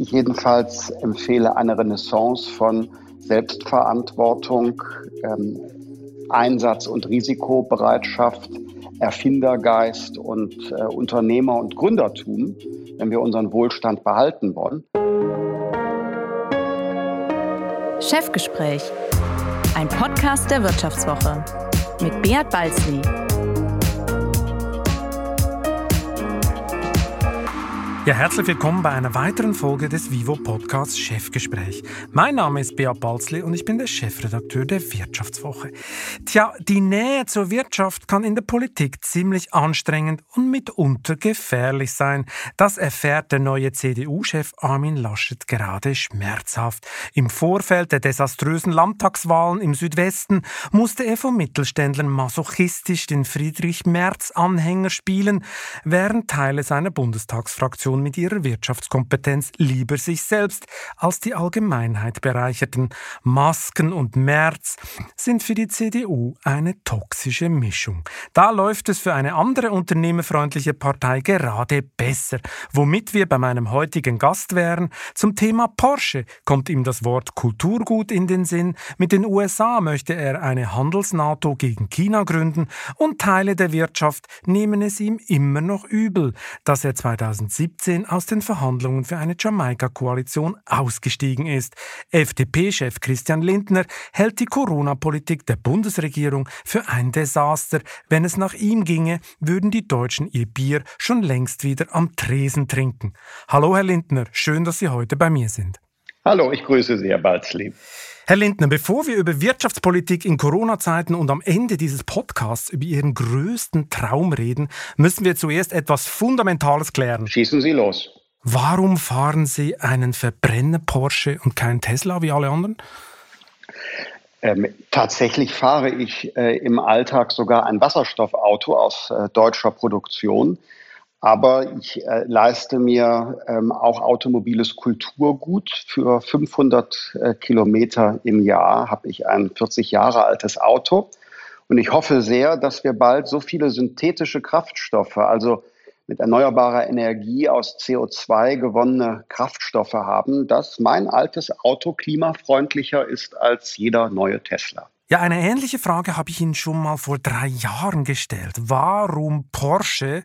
Ich jedenfalls empfehle eine Renaissance von Selbstverantwortung, ähm, Einsatz- und Risikobereitschaft, Erfindergeist und äh, Unternehmer- und Gründertum, wenn wir unseren Wohlstand behalten wollen. Chefgespräch, ein Podcast der Wirtschaftswoche mit Beat Balzli. Ja, herzlich willkommen bei einer weiteren Folge des Vivo Podcasts Chefgespräch. Mein Name ist Beat Balzli und ich bin der Chefredakteur der Wirtschaftswoche. Tja, die Nähe zur Wirtschaft kann in der Politik ziemlich anstrengend und mitunter gefährlich sein. Das erfährt der neue CDU-Chef Armin Laschet gerade schmerzhaft. Im Vorfeld der desaströsen Landtagswahlen im Südwesten musste er vom Mittelständlern masochistisch den Friedrich Merz-Anhänger spielen, während Teile seiner Bundestagsfraktion Person mit ihrer Wirtschaftskompetenz lieber sich selbst als die Allgemeinheit bereicherten. Masken und März sind für die CDU eine toxische Mischung. Da läuft es für eine andere unternehmerfreundliche Partei gerade besser. Womit wir bei meinem heutigen Gast wären, zum Thema Porsche kommt ihm das Wort Kulturgut in den Sinn. Mit den USA möchte er eine Handels-NATO gegen China gründen und Teile der Wirtschaft nehmen es ihm immer noch übel, dass er 2017 2017 aus den Verhandlungen für eine Jamaika-Koalition ausgestiegen ist. FDP-Chef Christian Lindner hält die Corona-Politik der Bundesregierung für ein Desaster. Wenn es nach ihm ginge, würden die Deutschen ihr Bier schon längst wieder am Tresen trinken. Hallo, Herr Lindner, schön, dass Sie heute bei mir sind. Hallo, ich grüße Sie, Herr Balzli. Herr Lindner, bevor wir über Wirtschaftspolitik in Corona-Zeiten und am Ende dieses Podcasts über Ihren größten Traum reden, müssen wir zuerst etwas Fundamentales klären. Schießen Sie los. Warum fahren Sie einen Verbrenner Porsche und keinen Tesla wie alle anderen? Ähm, tatsächlich fahre ich äh, im Alltag sogar ein Wasserstoffauto aus äh, deutscher Produktion. Aber ich äh, leiste mir ähm, auch automobiles Kulturgut. Für 500 äh, Kilometer im Jahr habe ich ein 40 Jahre altes Auto. Und ich hoffe sehr, dass wir bald so viele synthetische Kraftstoffe, also mit erneuerbarer Energie aus CO2 gewonnene Kraftstoffe haben, dass mein altes Auto klimafreundlicher ist als jeder neue Tesla. Ja, eine ähnliche Frage habe ich Ihnen schon mal vor drei Jahren gestellt. Warum Porsche?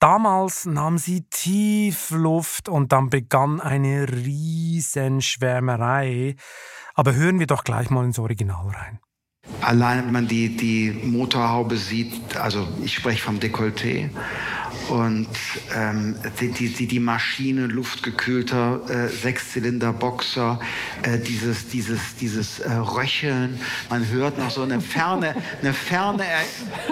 Damals nahm sie tief Luft und dann begann eine Riesenschwärmerei. Aber hören wir doch gleich mal ins Original rein. Allein wenn man die, die Motorhaube sieht, also ich spreche vom Dekolleté, und ähm, die, die, die Maschine, luftgekühlter äh, Sechszylinder-Boxer, äh, dieses, dieses, dieses äh, Röcheln, man hört noch so eine ferne, eine ferne,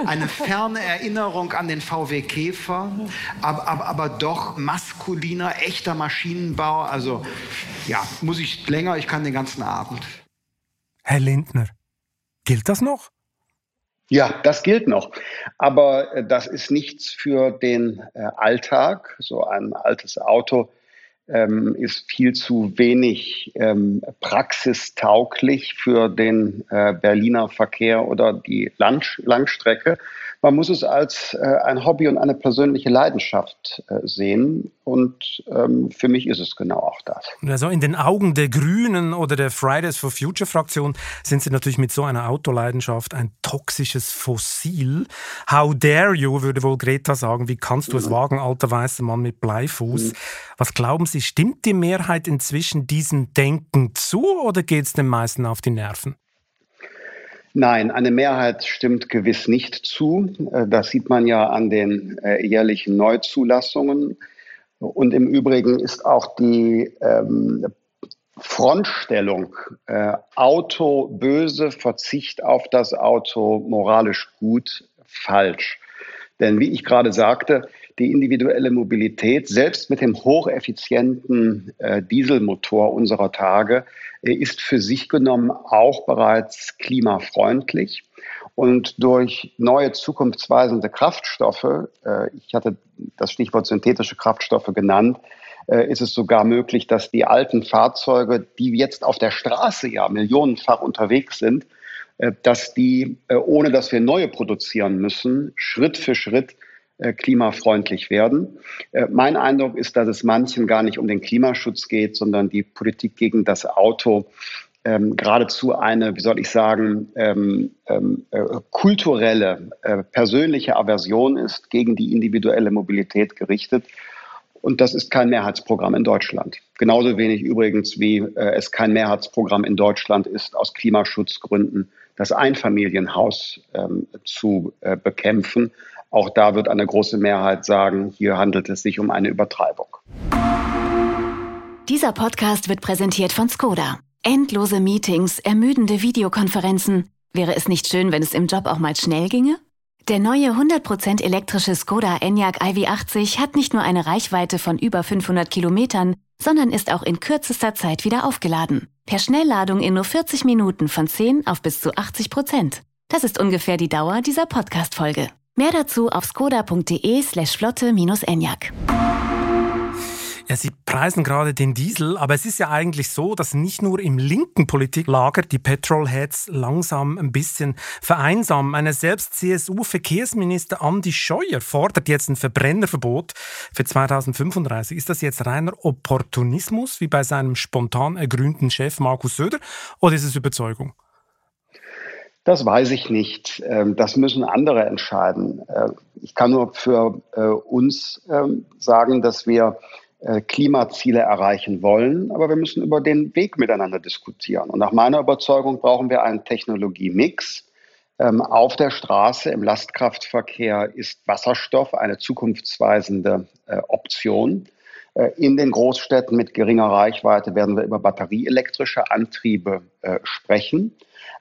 eine ferne Erinnerung an den VW Käfer, aber, aber, aber doch maskuliner, echter Maschinenbau. Also ja, muss ich länger, ich kann den ganzen Abend. Herr Lindner, gilt das noch? Ja, das gilt noch. Aber äh, das ist nichts für den äh, Alltag. So ein altes Auto ähm, ist viel zu wenig ähm, praxistauglich für den äh, Berliner Verkehr oder die Lang Langstrecke. Man muss es als äh, ein Hobby und eine persönliche Leidenschaft äh, sehen. Und ähm, für mich ist es genau auch das. Also in den Augen der Grünen oder der Fridays for Future Fraktion sind Sie natürlich mit so einer Autoleidenschaft ein toxisches Fossil. How dare you, würde wohl Greta sagen. Wie kannst du es mhm. wagen, alter weißer Mann mit Bleifuß? Mhm. Was glauben Sie, stimmt die Mehrheit inzwischen diesem Denken zu oder geht es den meisten auf die Nerven? Nein, eine Mehrheit stimmt gewiss nicht zu. Äh, das sieht man ja an den äh, jährlichen Neuzulassungen. Und im Übrigen ist auch die ähm, Frontstellung äh, Auto böse, Verzicht auf das Auto moralisch gut falsch. Denn wie ich gerade sagte, die individuelle Mobilität, selbst mit dem hocheffizienten äh, Dieselmotor unserer Tage, äh, ist für sich genommen auch bereits klimafreundlich. Und durch neue zukunftsweisende Kraftstoffe, äh, ich hatte das Stichwort synthetische Kraftstoffe genannt, ist es sogar möglich, dass die alten Fahrzeuge, die jetzt auf der Straße ja millionenfach unterwegs sind, dass die, ohne dass wir neue produzieren müssen, Schritt für Schritt klimafreundlich werden. Äh, mein Eindruck ist, dass es manchen gar nicht um den Klimaschutz geht, sondern die Politik gegen das Auto ähm, geradezu eine, wie soll ich sagen, ähm, ähm, äh, kulturelle, äh, persönliche Aversion ist gegen die individuelle Mobilität gerichtet. Und das ist kein Mehrheitsprogramm in Deutschland. Genauso wenig übrigens, wie äh, es kein Mehrheitsprogramm in Deutschland ist, aus Klimaschutzgründen das Einfamilienhaus ähm, zu äh, bekämpfen. Auch da wird eine große Mehrheit sagen, hier handelt es sich um eine Übertreibung. Dieser Podcast wird präsentiert von Skoda. Endlose Meetings, ermüdende Videokonferenzen. Wäre es nicht schön, wenn es im Job auch mal schnell ginge? Der neue 100% elektrische Skoda Enyaq iV80 hat nicht nur eine Reichweite von über 500 Kilometern, sondern ist auch in kürzester Zeit wieder aufgeladen. Per Schnellladung in nur 40 Minuten von 10 auf bis zu 80 Prozent. Das ist ungefähr die Dauer dieser Podcast-Folge. Mehr dazu auf skoda.de slash flotte-enyaq. Ja, Sie preisen gerade den Diesel, aber es ist ja eigentlich so, dass nicht nur im linken Politiklager die Petrolheads langsam ein bisschen vereinsamen. Eine selbst CSU-Verkehrsminister Andi Scheuer fordert jetzt ein Verbrennerverbot für 2035. Ist das jetzt reiner Opportunismus, wie bei seinem spontan ergrünten Chef Markus Söder, oder ist es Überzeugung? Das weiß ich nicht. Ähm, das müssen andere entscheiden. Äh, ich kann nur für äh, uns ähm, sagen, dass wir äh, Klimaziele erreichen wollen, aber wir müssen über den Weg miteinander diskutieren. Und nach meiner Überzeugung brauchen wir einen Technologiemix. Ähm, auf der Straße im Lastkraftverkehr ist Wasserstoff eine zukunftsweisende Option. In den Großstädten mit geringer Reichweite werden wir über batterieelektrische Antriebe sprechen.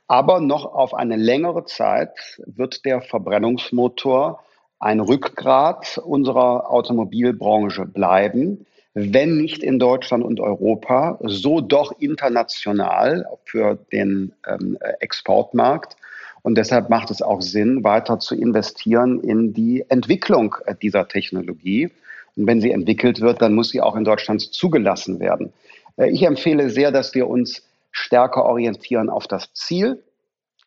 Aber noch auf eine längere Zeit wird der Verbrennungsmotor ein Rückgrat unserer Automobilbranche bleiben wenn nicht in Deutschland und Europa, so doch international für den ähm, Exportmarkt. Und deshalb macht es auch Sinn, weiter zu investieren in die Entwicklung dieser Technologie. Und wenn sie entwickelt wird, dann muss sie auch in Deutschland zugelassen werden. Äh, ich empfehle sehr, dass wir uns stärker orientieren auf das Ziel,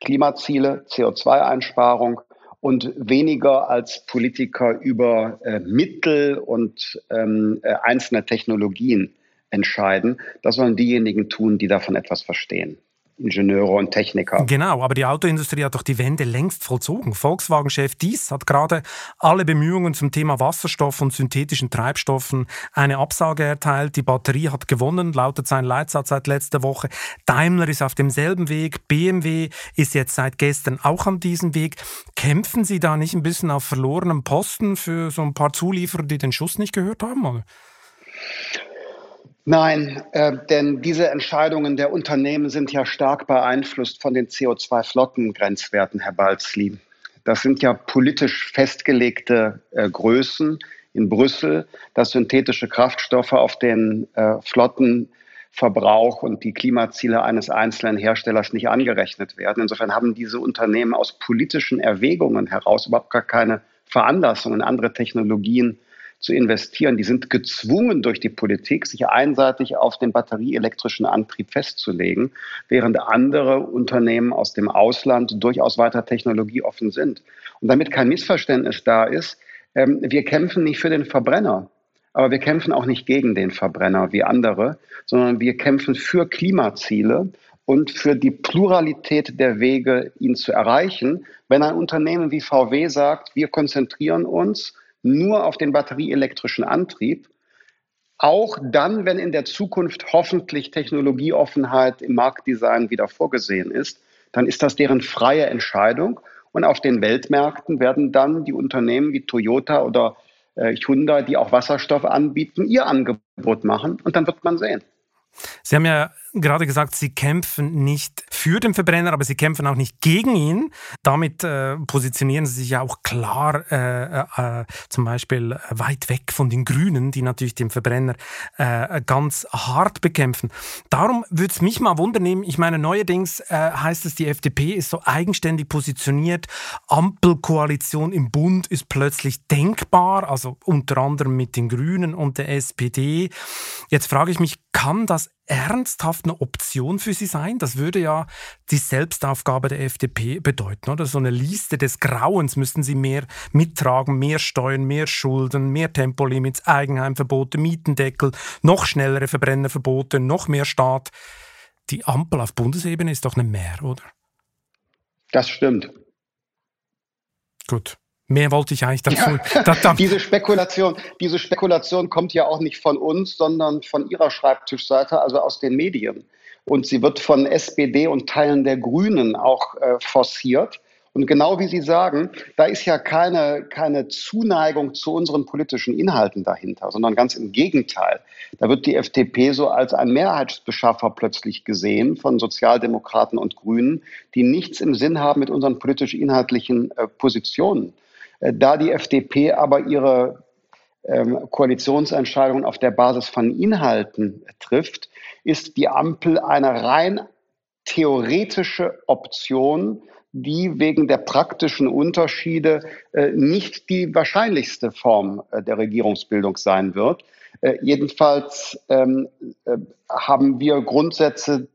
Klimaziele, CO2-Einsparung und weniger als Politiker über äh, Mittel und ähm, äh, einzelne Technologien entscheiden. Das sollen diejenigen tun, die davon etwas verstehen. Ingenieure und Techniker. Genau, aber die Autoindustrie hat doch die Wende längst vollzogen. Volkswagen-Chef Dies hat gerade alle Bemühungen zum Thema Wasserstoff und synthetischen Treibstoffen eine Absage erteilt. Die Batterie hat gewonnen, lautet sein Leitsatz seit letzter Woche. Daimler ist auf demselben Weg. BMW ist jetzt seit gestern auch an diesem Weg. Kämpfen Sie da nicht ein bisschen auf verlorenem Posten für so ein paar Zulieferer, die den Schuss nicht gehört haben? Oder? Nein, äh, denn diese Entscheidungen der Unternehmen sind ja stark beeinflusst von den CO2-Flottengrenzwerten, Herr Balzli. Das sind ja politisch festgelegte äh, Größen in Brüssel, dass synthetische Kraftstoffe auf den äh, Flottenverbrauch und die Klimaziele eines einzelnen Herstellers nicht angerechnet werden. Insofern haben diese Unternehmen aus politischen Erwägungen heraus überhaupt gar keine Veranlassung, in andere Technologien zu investieren. Die sind gezwungen durch die Politik, sich einseitig auf den batterieelektrischen Antrieb festzulegen, während andere Unternehmen aus dem Ausland durchaus weiter technologieoffen sind. Und damit kein Missverständnis da ist, ähm, wir kämpfen nicht für den Verbrenner. Aber wir kämpfen auch nicht gegen den Verbrenner wie andere, sondern wir kämpfen für Klimaziele und für die Pluralität der Wege, ihn zu erreichen. Wenn ein Unternehmen wie VW sagt, wir konzentrieren uns nur auf den batterieelektrischen Antrieb. Auch dann, wenn in der Zukunft hoffentlich Technologieoffenheit im Marktdesign wieder vorgesehen ist, dann ist das deren freie Entscheidung. Und auf den Weltmärkten werden dann die Unternehmen wie Toyota oder äh, Hyundai, die auch Wasserstoff anbieten, ihr Angebot machen. Und dann wird man sehen. Sie haben ja gerade gesagt, Sie kämpfen nicht für den Verbrenner, aber Sie kämpfen auch nicht gegen ihn. Damit äh, positionieren Sie sich ja auch klar äh, äh, zum Beispiel weit weg von den Grünen, die natürlich den Verbrenner äh, ganz hart bekämpfen. Darum würde es mich mal wundern, ich meine, neuerdings äh, heißt es, die FDP ist so eigenständig positioniert. Ampelkoalition im Bund ist plötzlich denkbar, also unter anderem mit den Grünen und der SPD. Jetzt frage ich mich, Kann das ernsthaft eine Option für Sie sein? Das würde ja die Selbstaufgabe der FDP bedeuten, oder? So eine Liste des Grauens müssten Sie mehr mittragen, mehr Steuern, mehr Schulden, mehr Tempolimits, Eigenheimverbote, Mietendeckel, noch schnellere Verbrennerverbote, noch mehr Staat. Die Ampel auf Bundesebene ist doch eine Mehr, oder? Das stimmt. Gut. Mehr wollte ich eigentlich dazu. Ja, diese Spekulation, diese Spekulation kommt ja auch nicht von uns, sondern von Ihrer Schreibtischseite, also aus den Medien. Und sie wird von SPD und Teilen der Grünen auch äh, forciert. Und genau wie Sie sagen, da ist ja keine, keine Zuneigung zu unseren politischen Inhalten dahinter, sondern ganz im Gegenteil. Da wird die FDP so als ein Mehrheitsbeschaffer plötzlich gesehen von Sozialdemokraten und Grünen, die nichts im Sinn haben mit unseren politisch-inhaltlichen äh, Positionen. Äh, da die FDP aber ihre ähm, Koalitionsentscheidungen auf der Basis von Inhalten trifft, ist die Ampel eine rein theoretische Option, die wegen der praktischen Unterschiede äh, nicht die wahrscheinlichste Form äh, der Regierungsbildung sein wird. jedenfalls ähm, haben wir Grundsätze,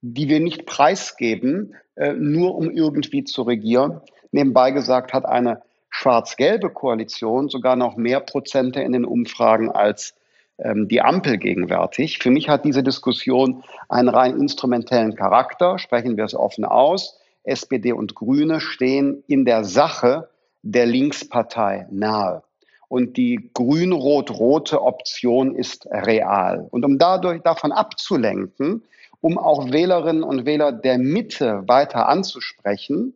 die wir nicht preisgeben, nur um irgendwie zu regieren. Nebenbei gesagt hat eine schwarz-gelbe Koalition sogar noch mehr Prozente in den Umfragen als ähm, die Ampel gegenwärtig. Für mich hat diese Diskussion einen rein instrumentellen Charakter. Sprechen wir es offen aus. SPD und Grüne stehen in der Sache der Linkspartei nahe. Und die grün-rot-rote Option ist real. Und um dadurch davon abzulenken, um auch Wählerinnen und Wähler der Mitte weiter anzusprechen,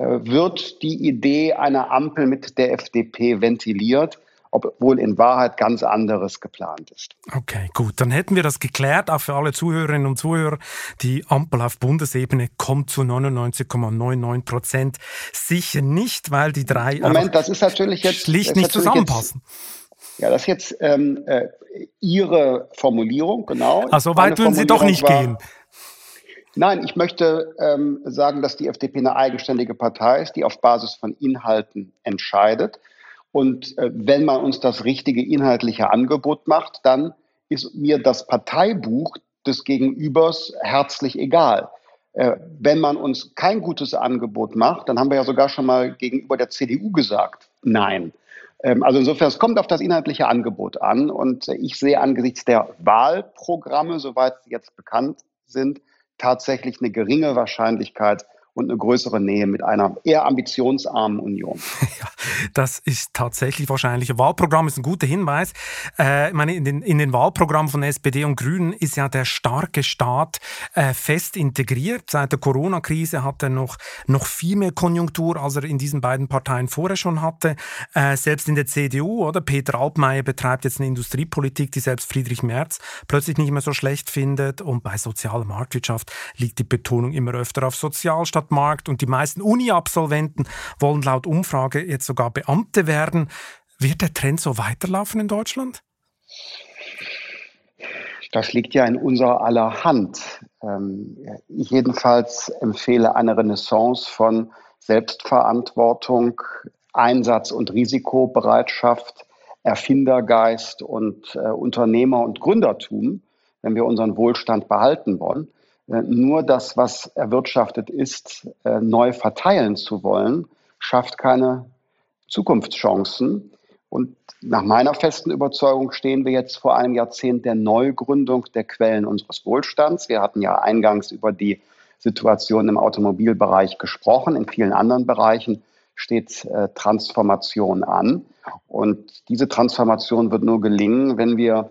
wird die Idee einer Ampel mit der FDP ventiliert obwohl in Wahrheit ganz anderes geplant ist. Okay, gut. Dann hätten wir das geklärt, auch für alle Zuhörerinnen und Zuhörer. Die Ampel auf Bundesebene kommt zu 99,99 Prozent sicher nicht, weil die drei Moment, das ist natürlich jetzt schlicht nicht zusammenpassen. Jetzt, ja, das ist jetzt ähm, äh, Ihre Formulierung, genau. Also weit würden Sie doch nicht war, gehen. Nein, ich möchte ähm, sagen, dass die FDP eine eigenständige Partei ist, die auf Basis von Inhalten entscheidet. Und äh, wenn man uns das richtige inhaltliche Angebot macht, dann ist mir das Parteibuch des Gegenübers herzlich egal. Äh, wenn man uns kein gutes Angebot macht, dann haben wir ja sogar schon mal gegenüber der CDU gesagt, nein. Ähm, also insofern, es kommt auf das inhaltliche Angebot an. Und ich sehe angesichts der Wahlprogramme, soweit sie jetzt bekannt sind, tatsächlich eine geringe Wahrscheinlichkeit, und eine größere Nähe mit einer eher ambitionsarmen Union. Ja, das ist tatsächlich wahrscheinlich. Wahlprogramm ist ein guter Hinweis. Äh, meine, in den, in den Wahlprogrammen von SPD und Grünen ist ja der starke Staat äh, fest integriert. Seit der Corona-Krise hat er noch, noch viel mehr Konjunktur, als er in diesen beiden Parteien vorher schon hatte. Äh, selbst in der CDU, oder? Peter Altmaier betreibt jetzt eine Industriepolitik, die selbst Friedrich Merz plötzlich nicht mehr so schlecht findet. Und bei sozialer Marktwirtschaft liegt die Betonung immer öfter auf Sozial statt Markt und die meisten Uni-Absolventen wollen laut Umfrage jetzt sogar Beamte werden. Wird der Trend so weiterlaufen in Deutschland? Das liegt ja in unserer aller Hand. Ähm, ich jedenfalls empfehle eine Renaissance von Selbstverantwortung, Einsatz- und Risikobereitschaft, Erfindergeist und äh, Unternehmer- und Gründertum, wenn wir unseren Wohlstand behalten wollen. Äh, nur das, was erwirtschaftet ist, äh, neu verteilen zu wollen, schafft keine Zukunftschancen. Und nach meiner festen Überzeugung stehen wir jetzt vor einem Jahrzehnt der Neugründung der Quellen unseres Wohlstands. Wir hatten ja eingangs über die Situation im Automobilbereich gesprochen. In vielen anderen Bereichen steht äh, Transformation an. Und diese Transformation wird nur gelingen, wenn wir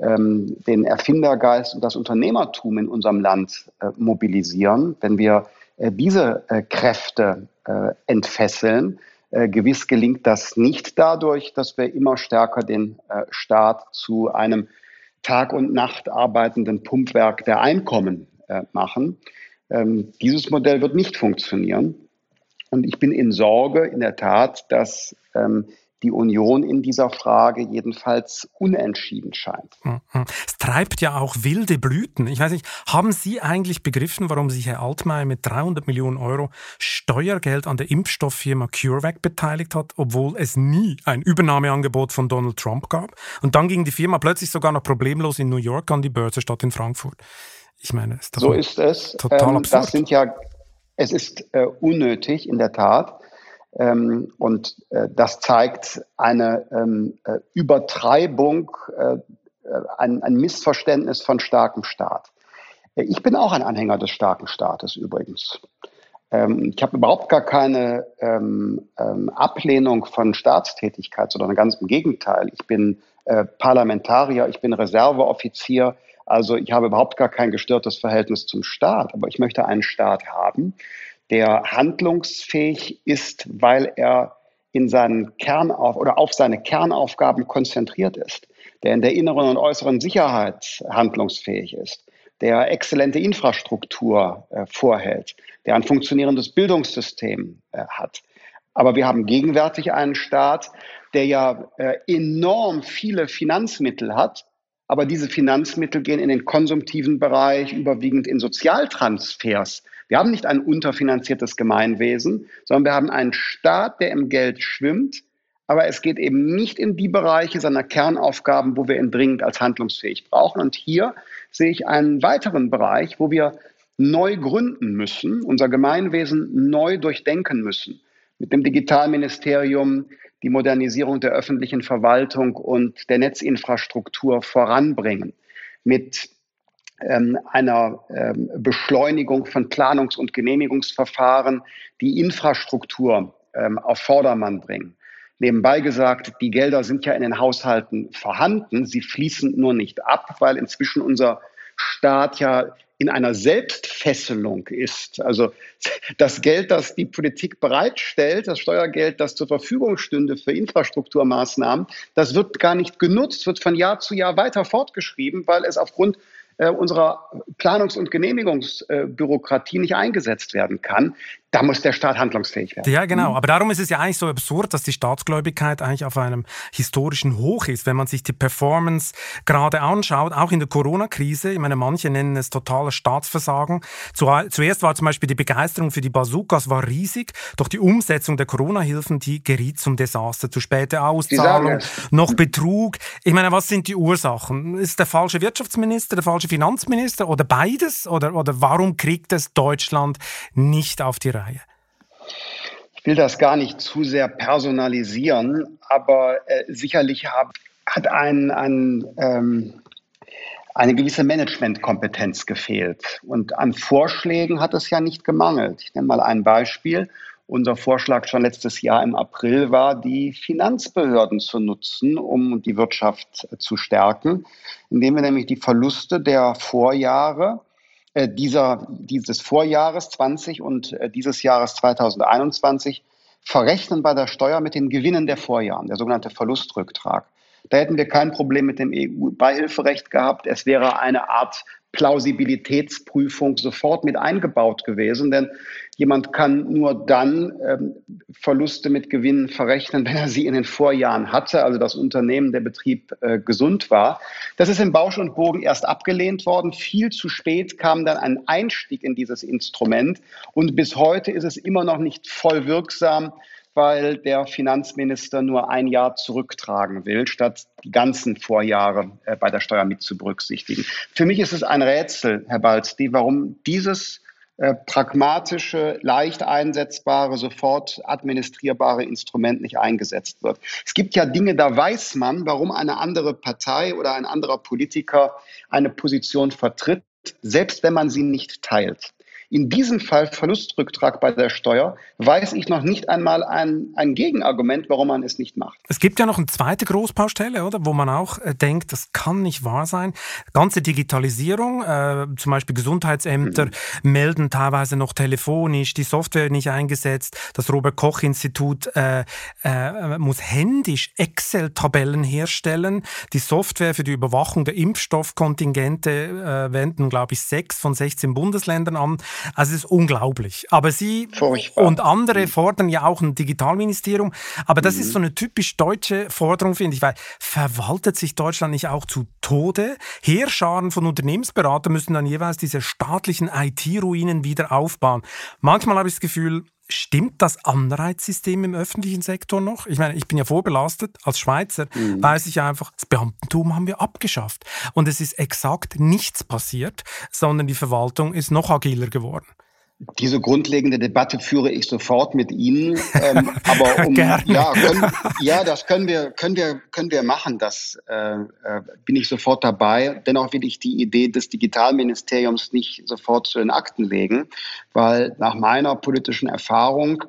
ähm, den Erfindergeist und das Unternehmertum in unserem Land äh, mobilisieren, wenn wir äh, diese äh, Kräfte äh, entfesseln, äh, gewiss gelingt das nicht dadurch, dass wir immer stärker den äh, Staat zu einem Tag und Nacht arbeitenden Pumpwerk der Einkommen machen. Ähm, dieses Modell wird nicht funktionieren. Und ich bin in Sorge, in der Tat, dass ähm, die Union in dieser Frage jedenfalls unentschieden scheint. Mhm. Es treibt ja auch wilde Blüten. Ich weiß nicht, haben Sie eigentlich begriffen, warum sich Herr Altmaier mit 300 Millionen Euro Steuergeld an der Impfstofffirma CureVac beteiligt hat, obwohl es nie ein Übernahmeangebot von Donald Trump gab? Und dann ging die Firma plötzlich sogar noch problemlos in New York an die Börse statt in Frankfurt. Ich meine, ist so ist es. Total ähm, absurd. Das sind ja, es ist äh, unnötig in der Tat. Ähm, und äh, das zeigt eine ähm, äh, Übertreibung, äh, ein, ein, Missverständnis von starkem Staat. Äh, ich bin auch ein Anhänger des starken Staates übrigens. Ähm, ich habe überhaupt gar keine ähm, ähm, Ablehnung von Staatstätigkeit, sondern ganz im Gegenteil. Ich bin äh, Parlamentarier, ich bin Reserveoffizier. Also ich habe überhaupt gar kein gestörtes Verhältnis zum Staat. Aber ich möchte einen Staat haben, der handlungsfähig ist, weil er in seinen Kernauf oder auf seine Kernaufgaben konzentriert ist, der in der inneren und äußeren Sicherheit handlungsfähig ist, der exzellente Infrastruktur äh, vorhält, der ein funktionierendes Bildungssystem äh, hat. Aber wir haben gegenwärtig einen Staat, der ja äh, enorm viele Finanzmittel hat, aber diese Finanzmittel gehen in den konsumtiven Bereich, überwiegend in Sozialtransfers wir haben nicht ein unterfinanziertes Gemeinwesen, sondern wir haben einen Staat, der im Geld schwimmt, aber es geht eben nicht in die Bereiche seiner Kernaufgaben, wo wir ihn dringend als handlungsfähig brauchen. Und hier sehe ich einen weiteren Bereich, wo wir neu gründen müssen, unser Gemeinwesen neu durchdenken müssen. Mit dem Digitalministerium die Modernisierung der öffentlichen Verwaltung und der Netzinfrastruktur voranbringen. Mit einer ähm, Beschleunigung von Planungs- und Genehmigungsverfahren die Infrastruktur ähm, auf Vordermann bringen. Nebenbei gesagt, die Gelder sind ja in den Haushalten vorhanden, sie fließen nur nicht ab, weil inzwischen unser Staat ja in einer Selbstfesselung ist. Also das Geld, das die Politik bereitstellt, das Steuergeld, das zur Verfügung stünde für Infrastrukturmaßnahmen, das wird gar nicht genutzt, wird von Jahr zu Jahr weiter fortgeschrieben, weil es aufgrund äh, unserer Planungs- und Genehmigungsbürokratie nicht eingesetzt werden kann da muss der Staat handlungsfähig werden. Ja, genau. Aber darum ist es ja eigentlich so absurd, dass die Staatsgläubigkeit eigentlich auf einem historischen Hoch ist. Wenn man sich die Performance gerade anschaut, auch in der Corona-Krise, ich meine, manche nennen es totales Staatsversagen. Zuerst war zum Beispiel die Begeisterung für die Bazookas war riesig, doch die Umsetzung der Corona-Hilfen, die geriet zum Desaster. Zu späte Auszahlung, noch Betrug. Ich meine, was sind die Ursachen? Ist der falsche Wirtschaftsminister, der falsche Finanzminister oder beides? Oder, oder warum kriegt es Deutschland nicht auf die Reihe? Reihe? Ich will das gar nicht zu sehr personalisieren, aber äh, sicherlich hab, hat ein, ein, ähm, eine gewisse Managementkompetenz gefehlt. Und an Vorschlägen hat es ja nicht gemangelt. Ich nenne mal ein Beispiel. Unser Vorschlag schon letztes Jahr im April war, die Finanzbehörden zu nutzen, um die Wirtschaft zu stärken, indem wir nämlich die Verluste der Vorjahre äh, dieser, dieses Vorjahres 20 und äh, dieses Jahres 2021 verrechnen bei der Steuer mit den Gewinnen der Vorjahren, der sogenannte Verlustrücktrag. Da hätten wir kein Problem mit dem EU-Beihilferecht gehabt. Es wäre eine Art Plausibilitätsprüfung sofort mit eingebaut gewesen, denn jemand kann nur dann ähm, Verluste mit Gewinnen verrechnen, wenn er sie in den Vorjahren hatte, also das Unternehmen, der Betrieb äh, gesund war. Das ist im Bausch und Bogen erst abgelehnt worden. Viel zu spät kam dann ein Einstieg in dieses Instrument und bis heute ist es immer noch nicht voll wirksam weil der Finanzminister nur ein Jahr zurücktragen will, statt die ganzen Vorjahre äh, bei der Steuer mit zu berücksichtigen. Für mich ist es ein Rätsel, Herr Balzdi, warum dieses äh, pragmatische, leicht einsetzbare, sofort administrierbare Instrument nicht eingesetzt wird. Es gibt ja Dinge, da weiß man, warum eine andere Partei oder ein anderer Politiker eine Position vertritt, selbst wenn man sie nicht teilt. In diesem Fall Verlustrücktrag bei der Steuer weiß ich noch nicht einmal ein, ein Gegenargument, warum man es nicht macht. Es gibt ja noch eine zweite Großbaustelle, oder, wo man auch äh, denkt, das kann nicht wahr sein. Ganze Digitalisierung, äh, zum Beispiel Gesundheitsämter mhm. melden teilweise noch telefonisch, die Software nicht eingesetzt. Das Robert Koch Institut äh, äh, muss händisch Excel-Tabellen herstellen. Die Software für die Überwachung der Impfstoffkontingente äh, wenden, glaube ich, sechs von 16 Bundesländern an. Also es ist unglaublich. Aber Sie Furchtbar. und andere fordern ja auch ein Digitalministerium. Aber das mhm. ist so eine typisch deutsche Forderung, finde ich, weil verwaltet sich Deutschland nicht auch zu Tode? Heerscharen von Unternehmensberatern müssen dann jeweils diese staatlichen IT-Ruinen wieder aufbauen. Manchmal habe ich das Gefühl, Stimmt das Anreizsystem im öffentlichen Sektor noch? Ich meine, ich bin ja vorbelastet. Als Schweizer mhm. weiß ich einfach, das Beamtentum haben wir abgeschafft. Und es ist exakt nichts passiert, sondern die Verwaltung ist noch agiler geworden. Diese grundlegende Debatte führe ich sofort mit Ihnen. Ähm, aber um, ja, können, ja, das können wir, können wir, können wir machen. Das äh, äh, bin ich sofort dabei. Dennoch will ich die Idee des Digitalministeriums nicht sofort zu den Akten legen, weil nach meiner politischen Erfahrung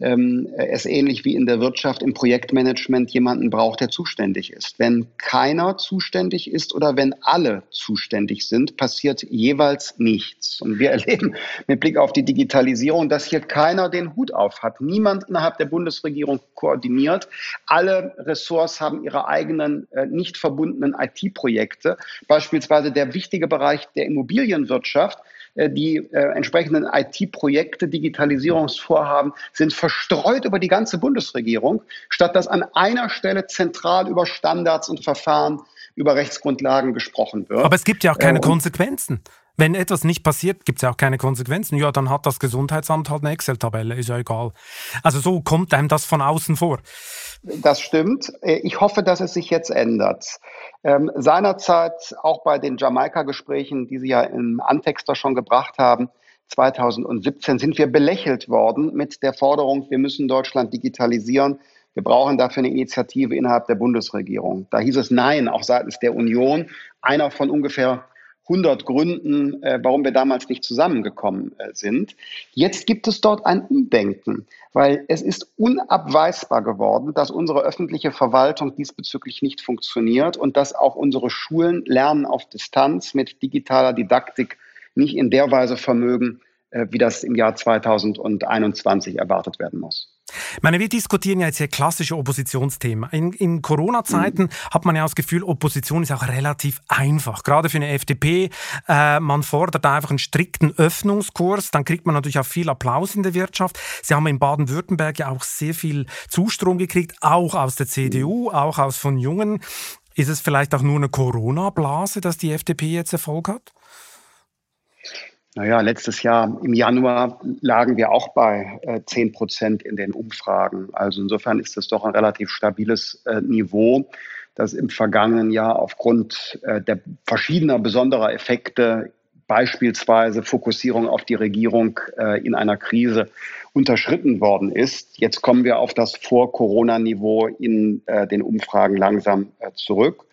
ähm, es ähnlich wie in der Wirtschaft im Projektmanagement jemanden braucht, der zuständig ist. Wenn keiner zuständig ist oder wenn alle zuständig sind, passiert jeweils nichts. Und wir erleben mit Blick auf die Digitalisierung, dass hier keiner den Hut auf hat. Niemand innerhalb der Bundesregierung koordiniert. Alle Ressorts haben ihre eigenen äh, nicht verbundenen IT-Projekte. Beispielsweise der wichtige Bereich der Immobilienwirtschaft die äh, entsprechenden IT-Projekte, Digitalisierungsvorhaben sind verstreut über die ganze Bundesregierung, statt dass an einer Stelle zentral über Standards und Verfahren, über Rechtsgrundlagen gesprochen wird. Aber es gibt ja auch keine äh, Konsequenzen. Wenn etwas nicht passiert, gibt es ja auch keine Konsequenzen. Ja, dann hat das Gesundheitsamt halt eine Excel-Tabelle, ist ja egal. Also so kommt einem das von außen vor. Das stimmt. Äh, ich hoffe, dass es sich jetzt ändert. Ähm, seinerzeit auch bei den Jamaika-Gesprächen, die Sie ja im Antexter schon gebracht haben, 2017 sind wir belächelt worden mit der Forderung, wir müssen Deutschland digitalisieren. Wir brauchen dafür eine Initiative innerhalb der Bundesregierung. Da hieß es Nein, auch seitens der Union. Einer von ungefähr 100 Gründen, äh, warum wir damals nicht zusammengekommen äh, sind. Jetzt gibt es dort ein Umdenken, weil es ist unabweisbar geworden, dass unsere öffentliche Verwaltung diesbezüglich nicht funktioniert und dass auch unsere Schulen Lernen auf Distanz mit digitaler Didaktik nicht in der Weise vermögen, äh, wie das im Jahr 2021 erwartet werden muss. Ich meine, wir diskutieren ja jetzt hier klassische Oppositionsthemen. In, in Corona-Zeiten mhm. hat man ja das Gefühl, Opposition ist auch relativ einfach. Gerade für eine FDP. Äh, man fordert einfach einen strikten Öffnungskurs. Dann kriegt man natürlich auch viel Applaus in der Wirtschaft. Sie haben in Baden-Württemberg ja auch sehr viel Zustrom gekriegt, auch aus der CDU, auch aus von Jungen. Ist es vielleicht auch nur eine Corona-Blase, dass die FDP jetzt Erfolg hat? Naja, letztes Jahr im Januar lagen wir auch bei äh, 10 Prozent in den Umfragen. Also insofern ist das doch ein relativ stabiles äh, Niveau, das im vergangenen Jahr aufgrund äh, der verschiedener besonderer Effekte, beispielsweise Fokussierung auf die Regierung äh, in einer Krise, unterschritten worden ist. Jetzt kommen wir auf das Vor-Corona-Niveau in äh, den Umfragen langsam äh, zurück.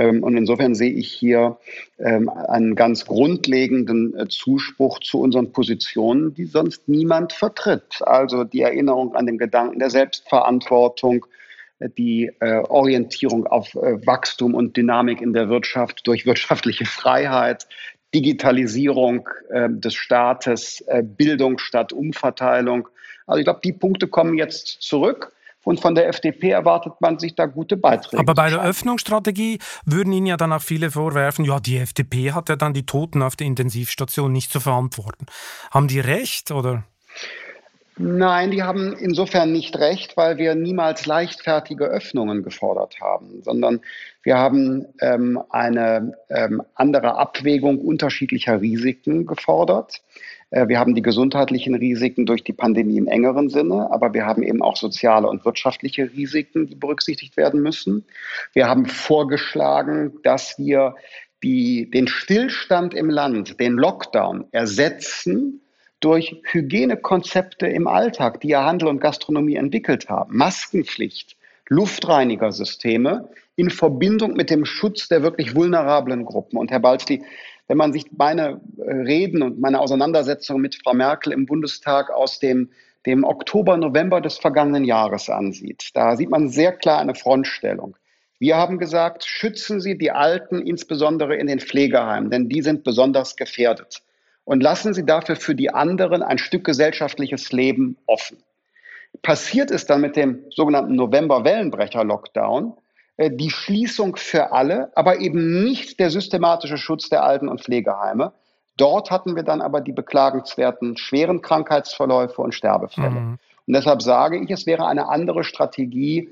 Ähm, und insofern sehe ich hier ähm, einen ganz grundlegenden äh, Zuspruch zu unseren Positionen, die sonst niemand vertritt. Also die Erinnerung an den Gedanken der Selbstverantwortung, äh, die äh, Orientierung auf Wachstum und Dynamik in der Wirtschaft durch wirtschaftliche Freiheit, Digitalisierung des Staates, Bildung statt Umverteilung. Also ich glaube, die Punkte kommen jetzt zurück. Und von der FDP erwartet man sich da gute Beiträge. Aber bei der Öffnungsstrategie würden Ihnen ja dann auch viele vorwerfen, ja, die FDP hat ja dann die Toten auf der Intensivstation nicht zu verantworten. Haben die recht oder? Nein, die haben insofern nicht recht, weil wir niemals leichtfertige Öffnungen gefordert haben, sondern wir haben ähm, eine ähm, andere Abwägung unterschiedlicher Risiken gefordert. Äh, wir haben die gesundheitlichen Risiken durch die Pandemie im engeren Sinne, aber wir haben eben auch soziale und wirtschaftliche Risiken, die berücksichtigt werden müssen. Wir haben vorgeschlagen, dass wir die, den Stillstand im Land, den Lockdown ersetzen durch Hygienekonzepte im Alltag, die ja Handel und Gastronomie entwickelt haben. Maskenpflicht, Luftreinigersysteme in Verbindung mit dem Schutz der wirklich vulnerablen Gruppen. Und Herr Balzli, wenn man sich meine äh, Reden und meine Auseinandersetzung mit Frau Merkel im Bundestag aus dem, dem Oktober, November des vergangenen Jahres ansieht, da sieht man sehr klar eine Frontstellung. Wir haben gesagt, schützen Sie die Alten, insbesondere in den Pflegeheimen, denn die sind besonders gefährdet. Und lassen Sie dafür für die anderen ein Stück gesellschaftliches Leben offen. Passiert ist dann mit dem sogenannten November-Wellenbrecher-Lockdown, die Schließung für alle, aber eben nicht der systematische Schutz der Alten- und Pflegeheime dort hatten wir dann aber die beklagenswerten schweren Krankheitsverläufe und Sterbefälle. Mhm. Und deshalb sage ich, es wäre eine andere Strategie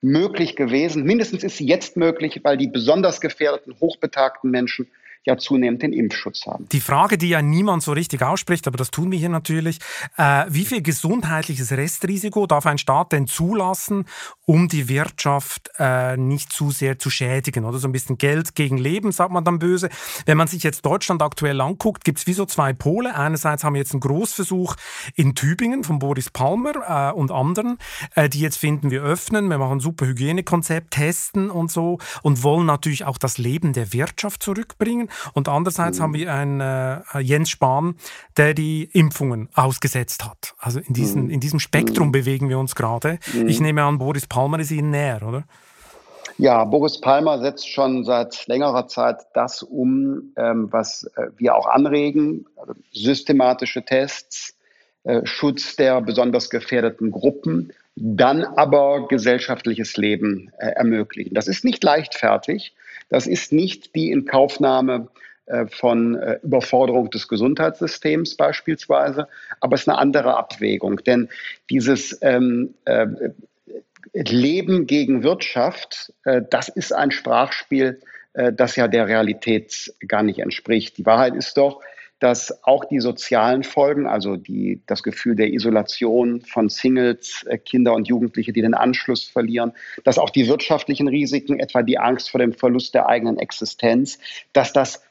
möglich gewesen. Mindestens ist sie jetzt möglich, weil die besonders gefährdeten, hochbetagten Menschen ja zunehmend den Impfschutz haben. Die Frage, die ja niemand so richtig ausspricht, aber das tun wir hier natürlich, äh, wie viel gesundheitliches Restrisiko darf ein Staat denn zulassen, um die Wirtschaft äh, nicht zu sehr zu schädigen? Oder so ein bisschen Geld gegen Leben, sagt man dann böse. Wenn man sich jetzt Deutschland aktuell anguckt, gibt es wie so zwei Pole. Einerseits haben wir jetzt einen Großversuch in Tübingen von Boris Palmer äh, und anderen, äh, die jetzt finden, wir öffnen, wir machen ein super Hygienekonzept, testen und so und wollen natürlich auch das Leben der Wirtschaft zurückbringen. Und andererseits mhm. haben wir einen äh, Jens Spahn, der die Impfungen ausgesetzt hat. Also in, diesen, mhm. in diesem Spektrum mhm. bewegen wir uns gerade. Mhm. Ich nehme an, Boris Palmer ist Ihnen näher, oder? Ja, Boris Palmer setzt schon seit längerer Zeit das um, ähm, was äh, wir auch anregen. Also systematische Tests, äh, Schutz der besonders gefährdeten Gruppen, dann aber gesellschaftliches Leben äh, ermöglichen. Das ist nicht leichtfertig. Das ist nicht die Inkaufnahme äh, von äh, Überforderung des Gesundheitssystems beispielsweise, aber es ist eine andere Abwägung. Denn dieses ähm, äh, Leben gegen Wirtschaft, das ist ein Sprachspiel, das ja der Realität gar nicht entspricht. Die Wahrheit ist doch, dass auch die sozialen Folgen, also die, das Gefühl der Isolation von Singles, äh, Kinder und Jugendliche, die den Anschluss verlieren, dass auch die wirtschaftlichen Risiken, etwa die Angst vor dem Verlust der eigenen Existenz, dass das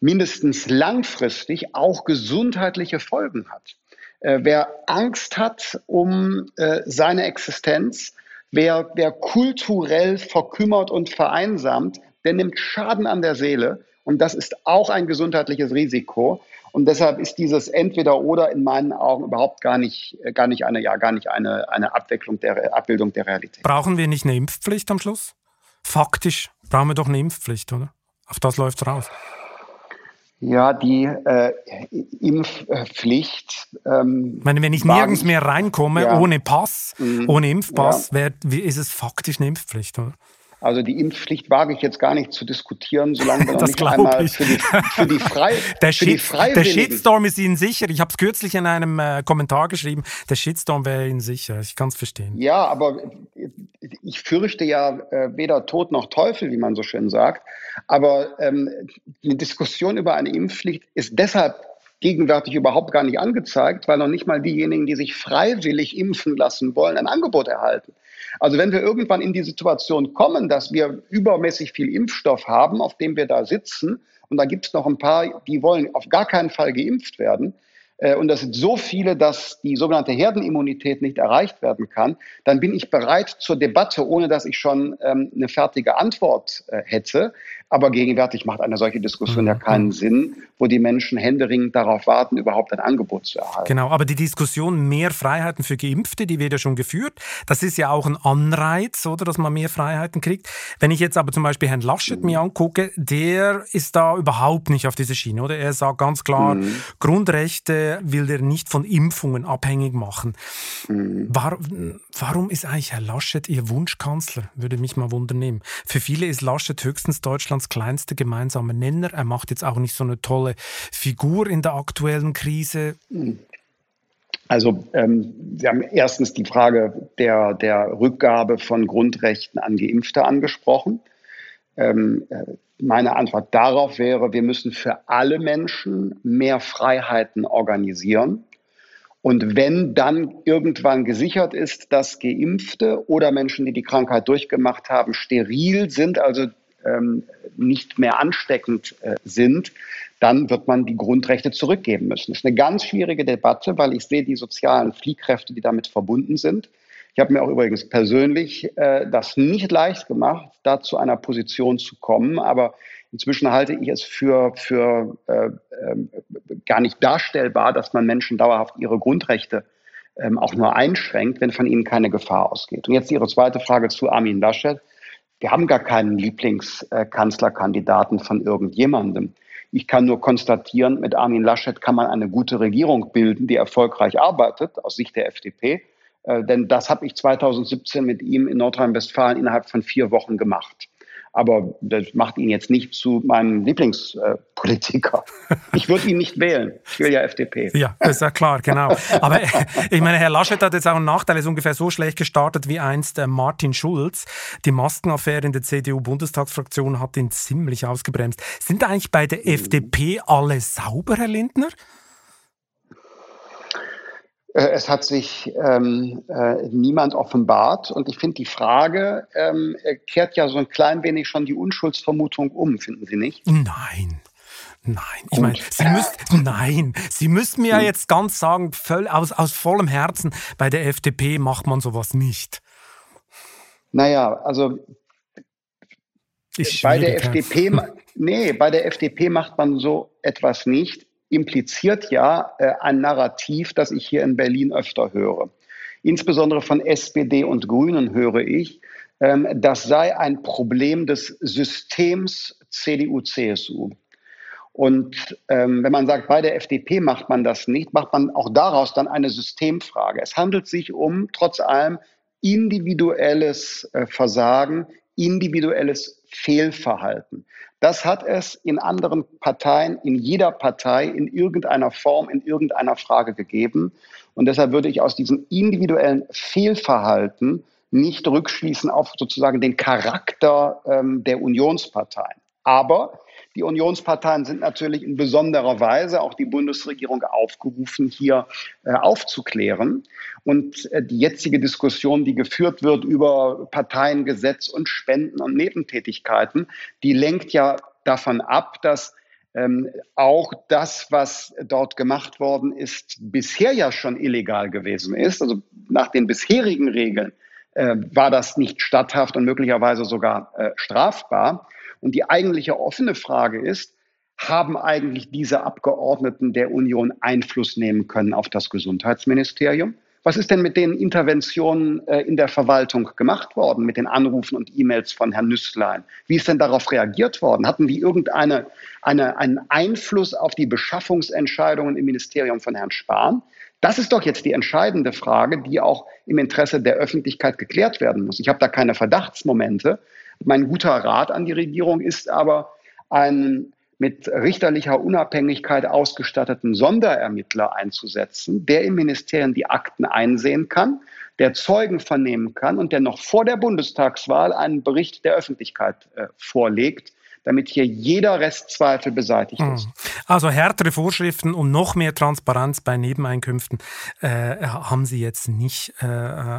mindestens langfristig auch gesundheitliche Folgen hat. Äh, wer Angst hat um äh, seine Existenz, wer, wer kulturell verkümmert und vereinsamt, der nimmt Schaden an der Seele. Und das ist auch ein gesundheitliches Risiko. Und deshalb ist dieses Entweder-Oder in meinen Augen überhaupt gar nicht, äh, gar nicht eine, ja, gar nicht eine, eine Abwicklung der, Abbildung der Realität. Brauchen wir nicht eine Impfpflicht am Schluss? Faktisch brauchen wir doch eine Impfpflicht, oder? Auf das läuft es raus. Ja, die äh, Impfpflicht. Ähm, ich meine, wenn ich nirgends mehr reinkomme, ja. ohne Pass, mhm. ohne Impfpass, ja. wär, ist es faktisch eine Impfpflicht, oder? Also die Impfpflicht wage ich jetzt gar nicht zu diskutieren, solange wir noch nicht einmal ich. für die, für die, Frei, der, für die Der Shitstorm ist Ihnen sicher. Ich habe es kürzlich in einem äh, Kommentar geschrieben. Der Shitstorm wäre Ihnen sicher. Ich kann es verstehen. Ja, aber ich fürchte ja äh, weder Tod noch Teufel, wie man so schön sagt. Aber ähm, eine Diskussion über eine Impfpflicht ist deshalb gegenwärtig überhaupt gar nicht angezeigt, weil noch nicht mal diejenigen, die sich freiwillig impfen lassen wollen, ein Angebot erhalten. Also wenn wir irgendwann in die Situation kommen, dass wir übermäßig viel Impfstoff haben, auf dem wir da sitzen, und da gibt es noch ein paar, die wollen auf gar keinen Fall geimpft werden, äh, und das sind so viele, dass die sogenannte Herdenimmunität nicht erreicht werden kann, dann bin ich bereit zur Debatte, ohne dass ich schon ähm, eine fertige Antwort äh, hätte. Aber gegenwärtig macht eine solche Diskussion mhm. ja keinen Sinn, wo die Menschen händeringend darauf warten, überhaupt ein Angebot zu erhalten. Genau, aber die Diskussion mehr Freiheiten für Geimpfte, die wird ja schon geführt. Das ist ja auch ein Anreiz, oder, dass man mehr Freiheiten kriegt. Wenn ich jetzt aber zum Beispiel Herrn Laschet mhm. mir angucke, der ist da überhaupt nicht auf dieser Schiene, oder? Er sagt ganz klar, mhm. Grundrechte will er nicht von Impfungen abhängig machen. Mhm. Warum, warum ist eigentlich Herr Laschet Ihr Wunschkanzler? Würde mich mal wundern nehmen. Für viele ist Laschet höchstens Deutschland Deutschlands kleinster gemeinsamer Nenner. Er macht jetzt auch nicht so eine tolle Figur in der aktuellen Krise. Also ähm, Sie haben erstens die Frage der, der Rückgabe von Grundrechten an Geimpfte angesprochen. Ähm, äh, meine Antwort darauf wäre, wir müssen für alle Menschen mehr Freiheiten organisieren. Und wenn dann irgendwann gesichert ist, dass Geimpfte oder Menschen, die die Krankheit durchgemacht haben, steril sind, also ähm, nicht mehr ansteckend äh, sind, dann wird man die Grundrechte zurückgeben müssen. Das ist eine ganz schwierige Debatte, weil ich sehe die sozialen Fliehkräfte, die damit verbunden sind. Ich habe mir auch übrigens persönlich äh, das nicht leicht gemacht, da zu einer Position zu kommen, aber inzwischen halte ich es für, für äh, äh, gar nicht darstellbar, dass man Menschen dauerhaft ihre Grundrechte ähm, auch nur einschränkt, wenn von ihnen keine Gefahr ausgeht. Und jetzt Ihre zweite Frage zu Armin Laschet. Wir haben gar keinen Lieblingskanzlerkandidaten von irgendjemandem. Ich kann nur konstatieren, mit Armin Laschet kann man eine gute Regierung bilden, die erfolgreich arbeitet, aus Sicht der FDP. Äh, denn das habe ich 2017 mit ihm in Nordrhein-Westfalen innerhalb von vier Wochen gemacht. Aber das macht ihn jetzt nicht zu meinem Lieblingspolitiker. ich würde ihn nicht wählen. Ich will ja FDP. Ja, das ist ja klar, genau. Aber ich meine, Herr Laschet hat jetzt auch einen Nachteil, er ist ungefähr so schlecht gestartet wie einst äh, Martin Schulz. Die Maskenaffäre in der CDU-Bundestagsfraktion hat ihn ziemlich ausgebremst. Sind eigentlich bei der FDP alle sauber, Herr Lindner? Äh, es hat sich ähm, äh, niemand offenbart. Und ich finde, die Frage ähm, kehrt ja so ein klein wenig schon die Unschuldsvermutung um, finden Sie nicht? Nein. Nein, ich meine, Sie müssen, nein, Sie müssten mir ja jetzt ganz sagen, voll, aus, aus vollem Herzen, bei der FDP macht man sowas nicht. Naja, also bei der FDP, nee, bei der FDP macht man so etwas nicht impliziert ja äh, ein Narrativ, das ich hier in Berlin öfter höre. Insbesondere von SPD und Grünen höre ich, ähm, das sei ein Problem des Systems CDU-CSU. Und ähm, wenn man sagt, bei der FDP macht man das nicht, macht man auch daraus dann eine Systemfrage. Es handelt sich um trotz allem individuelles äh, Versagen, individuelles Fehlverhalten. Das hat es in anderen Parteien, in jeder Partei, in irgendeiner Form, in irgendeiner Frage gegeben. Und deshalb würde ich aus diesem individuellen Fehlverhalten nicht rückschließen auf sozusagen den Charakter ähm, der Unionsparteien. Aber die Unionsparteien sind natürlich in besonderer Weise auch die Bundesregierung aufgerufen, hier äh, aufzuklären. Und äh, die jetzige Diskussion, die geführt wird über Parteiengesetz und Spenden und Nebentätigkeiten, die lenkt ja davon ab, dass ähm, auch das, was dort gemacht worden ist, bisher ja schon illegal gewesen ist. Also nach den bisherigen Regeln äh, war das nicht statthaft und möglicherweise sogar äh, strafbar. Und die eigentliche offene Frage ist, haben eigentlich diese Abgeordneten der Union Einfluss nehmen können auf das Gesundheitsministerium? Was ist denn mit den Interventionen äh, in der Verwaltung gemacht worden, mit den Anrufen und E-Mails von Herrn Nüßlein? Wie ist denn darauf reagiert worden? Hatten die irgendeinen eine, einen Einfluss auf die Beschaffungsentscheidungen im Ministerium von Herrn Spahn? Das ist doch jetzt die entscheidende Frage, die auch im Interesse der Öffentlichkeit geklärt werden muss. Ich habe da keine Verdachtsmomente, mein guter Rat an die Regierung ist aber, einen mit richterlicher Unabhängigkeit ausgestatteten Sonderermittler einzusetzen, der im Ministerium die Akten einsehen kann, der Zeugen vernehmen kann und der noch vor der Bundestagswahl einen Bericht der Öffentlichkeit äh, vorlegt, damit hier jeder Restzweifel beseitigt hm. ist. Also härtere Vorschriften und noch mehr Transparenz bei Nebeneinkünften äh, haben Sie jetzt nicht äh,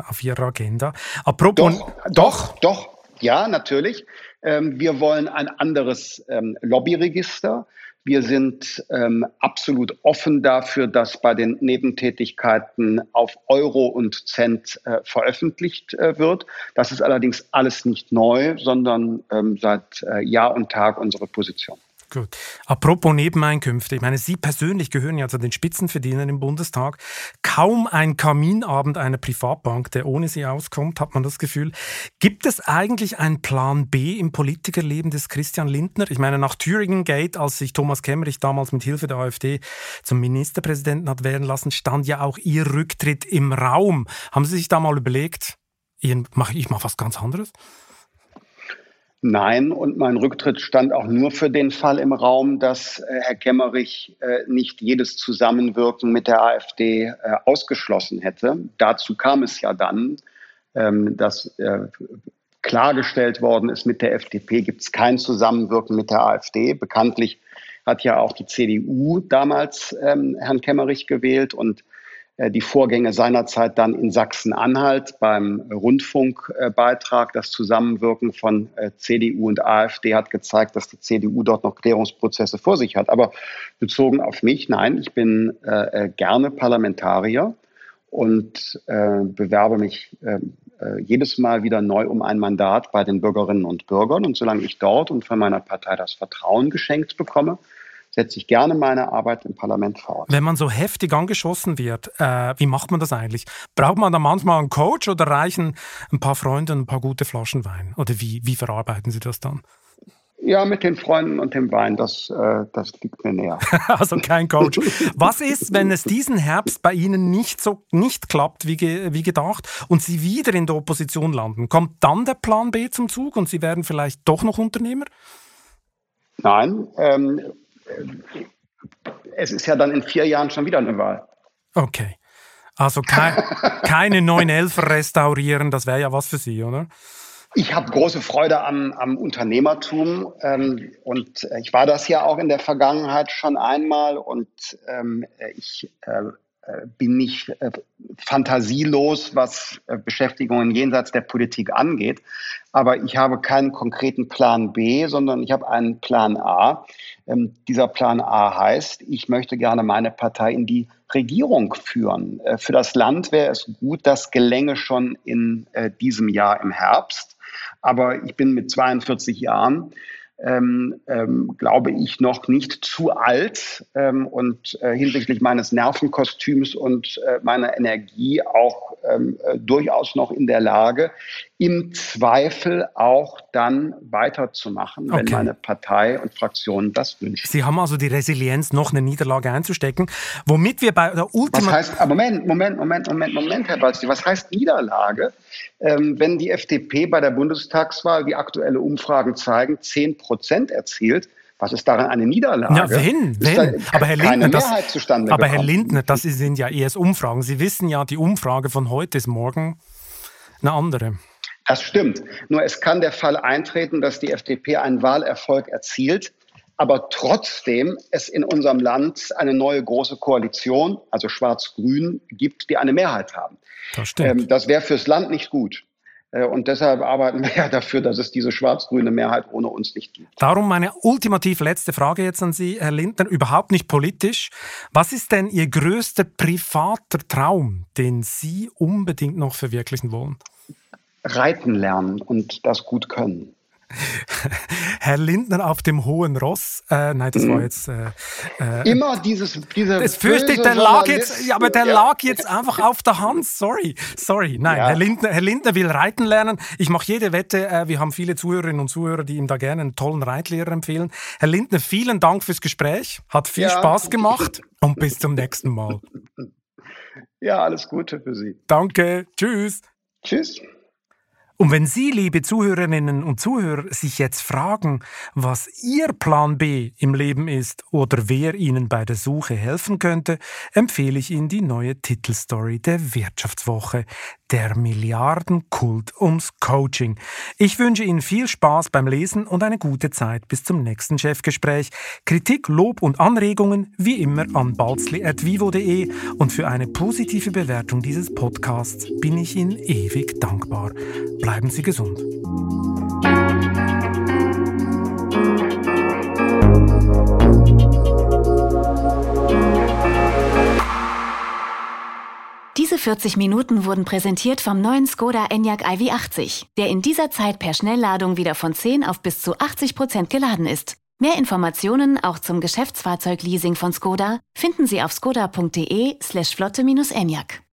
auf Ihrer Agenda. Apropos doch, doch, doch, ja, natürlich. Ähm, wir wollen ein anderes ähm, Lobbyregister. Wir sind ähm, absolut offen dafür, dass bei den Nebentätigkeiten auf Euro und Cent äh, veröffentlicht äh, wird. Das ist allerdings alles nicht neu, sondern ähm, seit äh, Jahr und Tag unsere Position. Gut. Apropos Nebeneinkünfte. Ich meine, Sie persönlich gehören ja zu den Spitzenverdienern im Bundestag. Kaum ein Kaminabend einer Privatbank, der ohne Sie auskommt, hat man das Gefühl. Gibt es eigentlich einen Plan B im Politikerleben des Christian Lindner? Ich meine, nach Thüringen Gate, als sich Thomas Kemmerich damals mit Hilfe der AfD zum Ministerpräsidenten hat werden lassen, stand ja auch Ihr Rücktritt im Raum. Haben Sie sich da mal überlegt, ich mache was ganz anderes? Nein, und mein Rücktritt stand auch nur für den Fall im Raum, dass äh, Herr Kemmerich äh, nicht jedes Zusammenwirken mit der AfD äh, ausgeschlossen hätte. Dazu kam es ja dann, ähm, dass äh, klargestellt worden ist, mit der FDP gibt es kein Zusammenwirken mit der AfD. Bekanntlich hat ja auch die CDU damals ähm, Herrn Kemmerich gewählt und die Vorgänge seinerzeit dann in Sachsen-Anhalt beim Rundfunkbeitrag. Das Zusammenwirken von äh, CDU und AfD hat gezeigt, dass die CDU dort noch Klärungsprozesse vor sich hat. Aber bezogen auf mich, nein, ich bin äh, gerne Parlamentarier und bewerbe mich jedes Mal wieder neu um ein Mandat bei den Bürgerinnen und Bürgern. Und solange ich dort und von meiner Partei das Vertrauen geschenkt bekomme, setze ich gerne meine Arbeit im Parlament fort. Wenn man so heftig angeschossen wird, äh, wie macht man das eigentlich? Braucht man da manchmal einen Coach oder reichen ein paar Freunde und ein paar gute Flaschen Wein? Oder wie, wie verarbeiten Sie das dann? Ja, mit den Freunden und dem Wein, das, äh, das liegt mir näher. also kein Coach. Was ist, wenn es diesen Herbst bei Ihnen nicht so nicht klappt wie, ge, wie gedacht und Sie wieder in der Opposition landen? Kommt dann der Plan B zum Zug und Sie werden vielleicht doch noch Unternehmer? Nein, ähm, es ist ja dann in vier Jahren schon wieder eine Wahl. Okay. Also kein, keine 911 restaurieren, das wäre ja was für Sie, oder? Ich habe große Freude am, am Unternehmertum ähm, und äh, ich war das ja auch in der Vergangenheit schon einmal und ähm, ich äh, äh bin nicht äh, fantasielos, was äh, Beschäftigungen jenseits der Politik angeht. Aber ich habe keinen konkreten Plan B, sondern ich habe einen Plan A. Ähm, dieser Plan A heißt, ich möchte gerne meine Partei in die Regierung führen. Äh, für das Land wäre es gut, das gelänge schon in äh, diesem Jahr im Herbst. Aber ich bin mit 42 Jahren ähm, ähm, glaube ich, noch nicht zu alt ähm, und äh, hinsichtlich meines Nervenkostüms und äh, meiner Energie auch ähm, äh, durchaus noch in der Lage, im Zweifel auch dann weiterzumachen, okay. wenn meine Partei und Fraktion das wünschen. Sie haben also die Resilienz, noch eine Niederlage einzustecken, womit wir bei der Ultima... Was heißt, ah, Moment, Moment, Moment, Moment, Moment, Herr Balzi, was heißt Niederlage? Ähm, wenn die FDP bei der Bundestagswahl, wie aktuelle Umfragen zeigen, 10 Prozent erzielt, was ist daran eine Niederlage? Ja, wenn, wenn. Aber Herr Lindner, das, aber Herr Lindner, das sind ja erst Umfragen. Sie wissen ja, die Umfrage von heute ist morgen eine andere. Das stimmt. Nur es kann der Fall eintreten, dass die FDP einen Wahlerfolg erzielt, aber trotzdem es in unserem Land eine neue große Koalition, also Schwarz-Grün, gibt, die eine Mehrheit haben. Das. Ähm, das wäre fürs Land nicht gut. Äh, und deshalb arbeiten wir ja dafür, dass es diese schwarz-grüne Mehrheit ohne uns nicht gibt. Darum meine ultimativ letzte Frage jetzt an Sie, Herr Lindner, überhaupt nicht politisch. Was ist denn Ihr größter privater Traum, den Sie unbedingt noch verwirklichen wollen? Reiten lernen und das gut können. Herr Lindner auf dem hohen Ross. Äh, nein, das war mhm. jetzt. Äh, äh, Immer dieses. Diese das fürchte ich, der lag jetzt, ja, aber der ja. lag jetzt einfach auf der Hand. Sorry, sorry. Nein, ja. Herr, Lindner, Herr Lindner will reiten lernen. Ich mache jede Wette. Äh, wir haben viele Zuhörerinnen und Zuhörer, die ihm da gerne einen tollen Reitlehrer empfehlen. Herr Lindner, vielen Dank fürs Gespräch. Hat viel. Spaß gemacht und bis zum nächsten Mal. Ja, alles Gute für Sie. Danke. Tschüss. Tschüss. Und wenn Sie, liebe Zuhörerinnen und Zuhörer, sich jetzt fragen, was Ihr Plan B im Leben ist oder wer Ihnen bei der Suche helfen könnte, empfehle ich Ihnen die neue Titelstory der Wirtschaftswoche, der Milliardenkult ums Coaching. Ich wünsche Ihnen viel Spaß beim Lesen und eine gute Zeit bis zum nächsten Chefgespräch. Kritik, Lob und Anregungen wie immer an balzli.vivo.de und für eine positive Bewertung dieses Podcasts bin ich Ihnen ewig dankbar. Bleiben Sie gesund. Diese 40 Minuten wurden präsentiert vom neuen Skoda Enyaq iV80, der in dieser Zeit per Schnellladung wieder von 10 auf bis zu 80 Prozent geladen ist. Mehr Informationen auch zum Geschäftsfahrzeugleasing von Skoda finden Sie auf skoda.de slash flotte-enyaq.